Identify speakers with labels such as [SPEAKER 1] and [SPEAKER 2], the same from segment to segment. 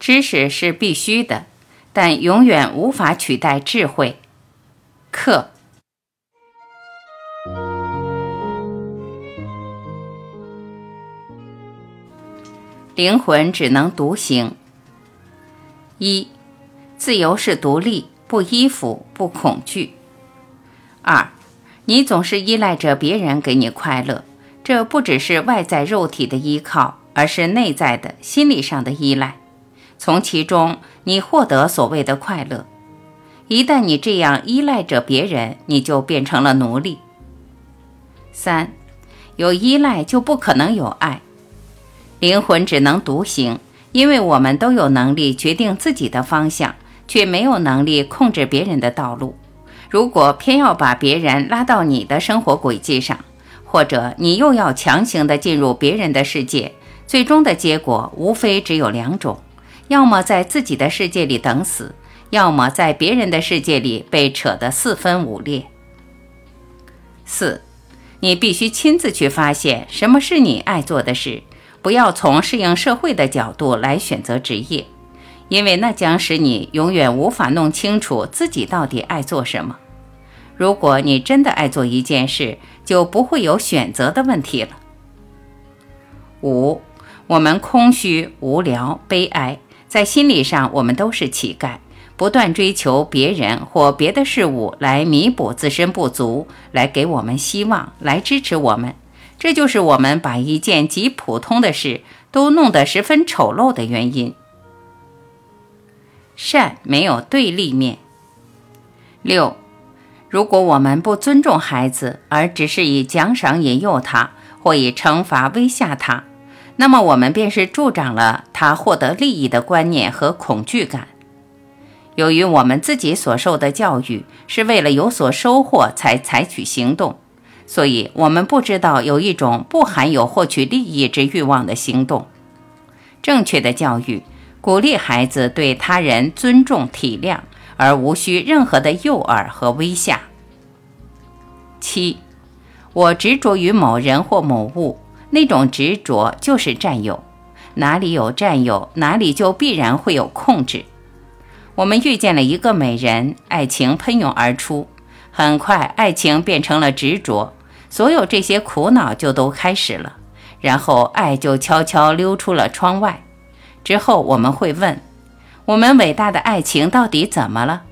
[SPEAKER 1] 知识是必须的，但永远无法取代智慧。克。灵魂只能独行。一，自由是独立，不依附，不恐惧。二，你总是依赖着别人给你快乐，这不只是外在肉体的依靠，而是内在的心理上的依赖。从其中，你获得所谓的快乐。一旦你这样依赖着别人，你就变成了奴隶。三，有依赖就不可能有爱。灵魂只能独行，因为我们都有能力决定自己的方向，却没有能力控制别人的道路。如果偏要把别人拉到你的生活轨迹上，或者你又要强行的进入别人的世界，最终的结果无非只有两种：要么在自己的世界里等死，要么在别人的世界里被扯得四分五裂。四，你必须亲自去发现什么是你爱做的事。不要从适应社会的角度来选择职业，因为那将使你永远无法弄清楚自己到底爱做什么。如果你真的爱做一件事，就不会有选择的问题了。五，我们空虚、无聊、悲哀，在心理上我们都是乞丐，不断追求别人或别的事物来弥补自身不足，来给我们希望，来支持我们。这就是我们把一件极普通的事都弄得十分丑陋的原因。善没有对立面。六，如果我们不尊重孩子，而只是以奖赏引诱他，或以惩罚威吓他，那么我们便是助长了他获得利益的观念和恐惧感。由于我们自己所受的教育是为了有所收获才采取行动。所以，我们不知道有一种不含有获取利益之欲望的行动。正确的教育鼓励孩子对他人尊重体谅，而无需任何的诱饵和威吓。七，我执着于某人或某物，那种执着就是占有。哪里有占有，哪里就必然会有控制。我们遇见了一个美人，爱情喷涌而出，很快，爱情变成了执着。所有这些苦恼就都开始了，然后爱就悄悄溜出了窗外。之后我们会问：我们伟大的爱情到底怎么了？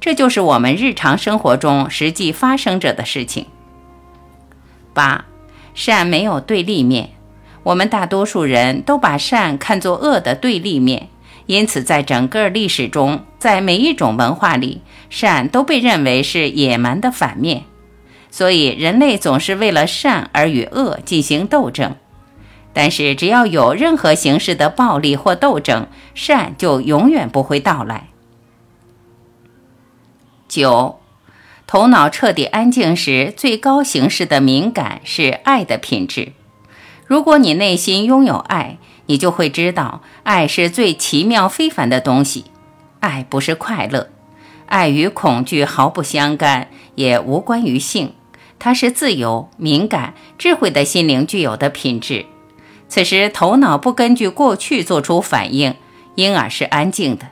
[SPEAKER 1] 这就是我们日常生活中实际发生着的事情。八，善没有对立面。我们大多数人都把善看作恶的对立面，因此在整个历史中，在每一种文化里，善都被认为是野蛮的反面。所以，人类总是为了善而与恶进行斗争。但是，只要有任何形式的暴力或斗争，善就永远不会到来。九，头脑彻底安静时，最高形式的敏感是爱的品质。如果你内心拥有爱，你就会知道，爱是最奇妙非凡的东西。爱不是快乐，爱与恐惧毫不相干，也无关于性。它是自由、敏感、智慧的心灵具有的品质。此时，头脑不根据过去做出反应，因而是安静的。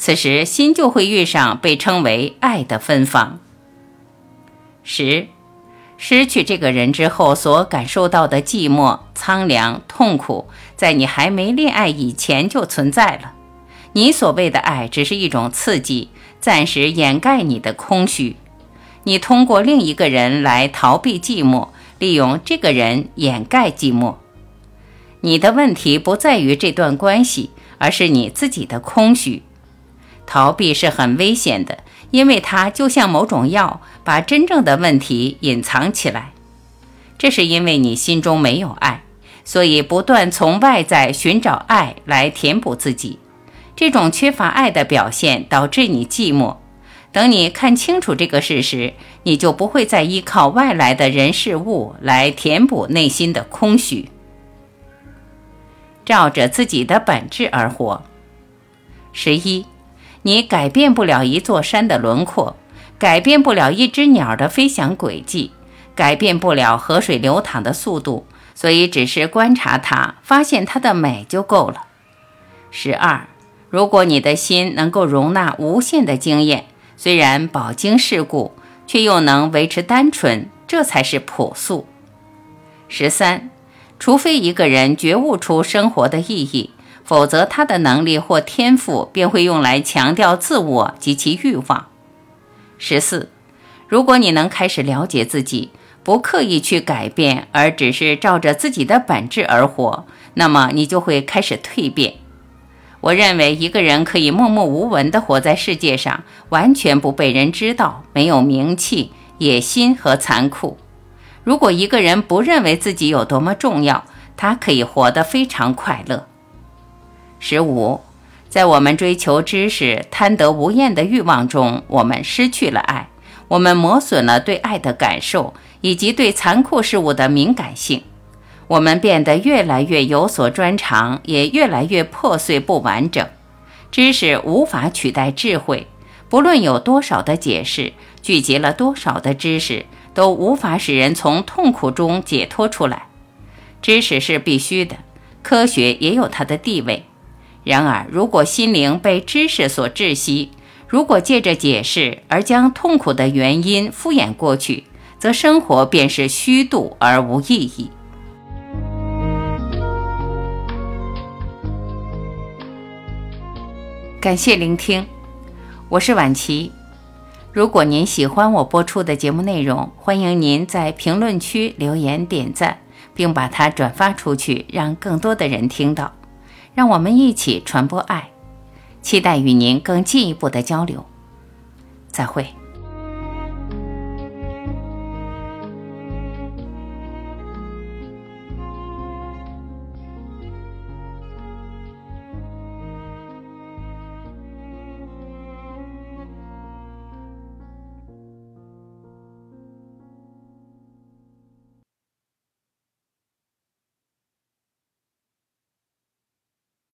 [SPEAKER 1] 此时，心就会遇上被称为爱的芬芳。十，失去这个人之后所感受到的寂寞、苍凉、痛苦，在你还没恋爱以前就存在了。你所谓的爱，只是一种刺激，暂时掩盖你的空虚。你通过另一个人来逃避寂寞，利用这个人掩盖寂寞。你的问题不在于这段关系，而是你自己的空虚。逃避是很危险的，因为它就像某种药，把真正的问题隐藏起来。这是因为你心中没有爱，所以不断从外在寻找爱来填补自己。这种缺乏爱的表现导致你寂寞。等你看清楚这个事实，你就不会再依靠外来的人事物来填补内心的空虚。照着自己的本质而活。十一，你改变不了一座山的轮廓，改变不了一只鸟的飞翔轨迹，改变不了河水流淌的速度，所以只是观察它，发现它的美就够了。十二，如果你的心能够容纳无限的经验，虽然饱经世故，却又能维持单纯，这才是朴素。十三，除非一个人觉悟出生活的意义，否则他的能力或天赋便会用来强调自我及其欲望。十四，如果你能开始了解自己，不刻意去改变，而只是照着自己的本质而活，那么你就会开始蜕变。我认为一个人可以默默无闻地活在世界上，完全不被人知道，没有名气、野心和残酷。如果一个人不认为自己有多么重要，他可以活得非常快乐。十五，在我们追求知识、贪得无厌的欲望中，我们失去了爱，我们磨损了对爱的感受以及对残酷事物的敏感性。我们变得越来越有所专长，也越来越破碎不完整。知识无法取代智慧，不论有多少的解释，聚集了多少的知识，都无法使人从痛苦中解脱出来。知识是必须的，科学也有它的地位。然而，如果心灵被知识所窒息，如果借着解释而将痛苦的原因敷衍过去，则生活便是虚度而无意义。感谢聆听，我是婉琪。如果您喜欢我播出的节目内容，欢迎您在评论区留言点赞，并把它转发出去，让更多的人听到。让我们一起传播爱，期待与您更进一步的交流。再会。